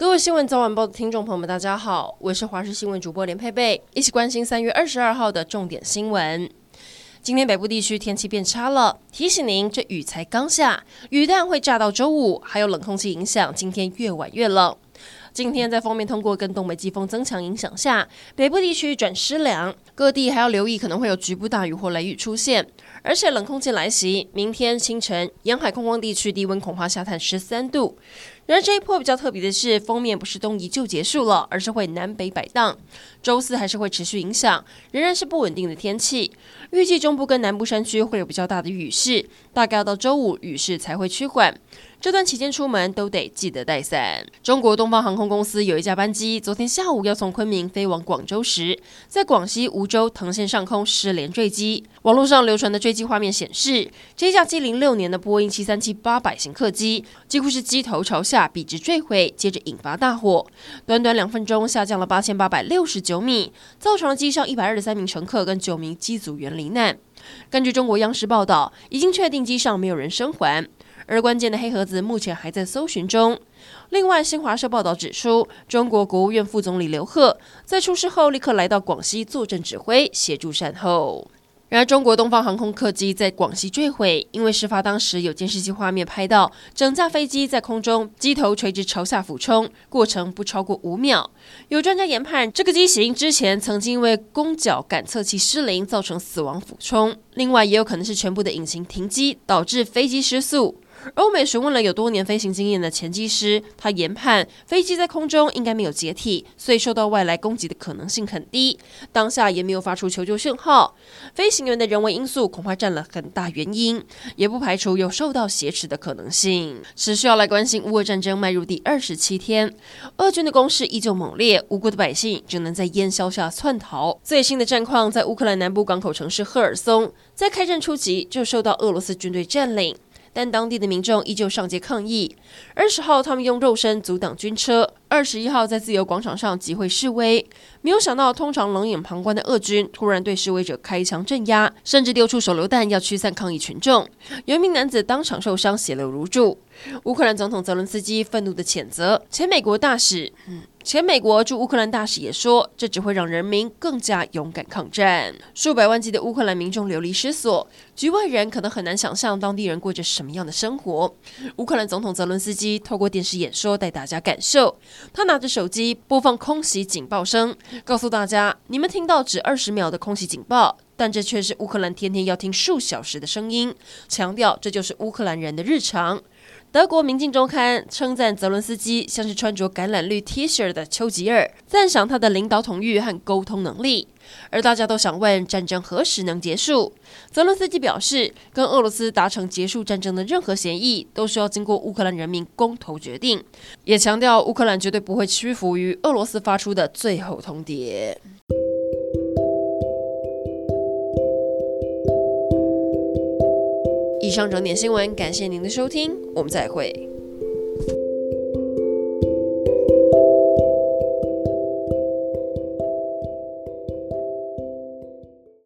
各位新闻早晚报的听众朋友们，大家好，我是华视新闻主播连佩佩，一起关心三月二十二号的重点新闻。今天北部地区天气变差了，提醒您，这雨才刚下，雨弹会炸到周五，还有冷空气影响，今天越晚越冷。今天在锋面通过跟东北季风增强影响下，北部地区转湿凉，各地还要留意可能会有局部大雨或雷雨出现。而且冷空气来袭，明天清晨沿海空旷地区低温恐怕下探十三度。然而这一波比较特别的是，锋面不是东移就结束了，而是会南北摆荡。周四还是会持续影响，仍然是不稳定的天气。预计中部跟南部山区会有比较大的雨势，大概要到周五雨势才会趋缓。这段期间出门都得记得带伞。中国东方航空公司有一架班机，昨天下午要从昆明飞往广州时，在广西梧州藤县上空失联坠机。网络上流传的坠机画面显示，这架机零六年的波音七三七八百型客机，几乎是机头朝下笔直坠毁，接着引发大火，短短两分钟下降了八千八百六十九米，造成了机上一百二十三名乘客跟九名机组员罹难。根据中国央视报道，已经确定机上没有人生还。而关键的黑盒子目前还在搜寻中。另外，新华社报道指出，中国国务院副总理刘鹤在出事后立刻来到广西坐镇指挥，协助善后。然而，中国东方航空客机在广西坠毁，因为事发当时有监视器画面拍到整架飞机在空中机头垂直朝下俯冲，过程不超过五秒。有专家研判，这个机型之前曾经因为攻角感测器失灵造成死亡俯冲，另外也有可能是全部的引擎停机导致飞机失速。欧美询问了有多年飞行经验的前机师，他研判飞机在空中应该没有解体，所以受到外来攻击的可能性很低。当下也没有发出求救讯号，飞行员的人为因素恐怕占了很大原因，也不排除有受到挟持的可能性。持续要来关心乌俄战争迈入第二十七天，俄军的攻势依旧猛烈，无辜的百姓只能在烟硝下窜逃。最新的战况在乌克兰南部港口城市赫尔松，在开战初期就受到俄罗斯军队占领。但当地的民众依旧上街抗议。二十号，他们用肉身阻挡军车；二十一号，在自由广场上集会示威。没有想到，通常冷眼旁观的俄军突然对示威者开枪镇压，甚至丢出手榴弹要驱散抗议群众。有一名男子当场受伤，血流如注。乌克兰总统泽伦斯基愤怒地谴责前美国大使。前美国驻乌克兰大使也说，这只会让人民更加勇敢抗战。数百万计的乌克兰民众流离失所，局外人可能很难想象当地人过着什么样的生活。乌克兰总统泽伦斯基透过电视演说带大家感受，他拿着手机播放空袭警报声，告诉大家：你们听到只二十秒的空袭警报，但这却是乌克兰天天要听数小时的声音。强调这就是乌克兰人的日常。德国《明镜周刊》称赞泽伦斯基像是穿着橄榄绿 T 恤的丘吉尔，赞赏他的领导统御和沟通能力。而大家都想问，战争何时能结束？泽伦斯基表示，跟俄罗斯达成结束战争的任何协议，都需要经过乌克兰人民公投决定。也强调，乌克兰绝对不会屈服于俄罗斯发出的最后通牒。以上整点新闻，感谢您的收听，我们再会。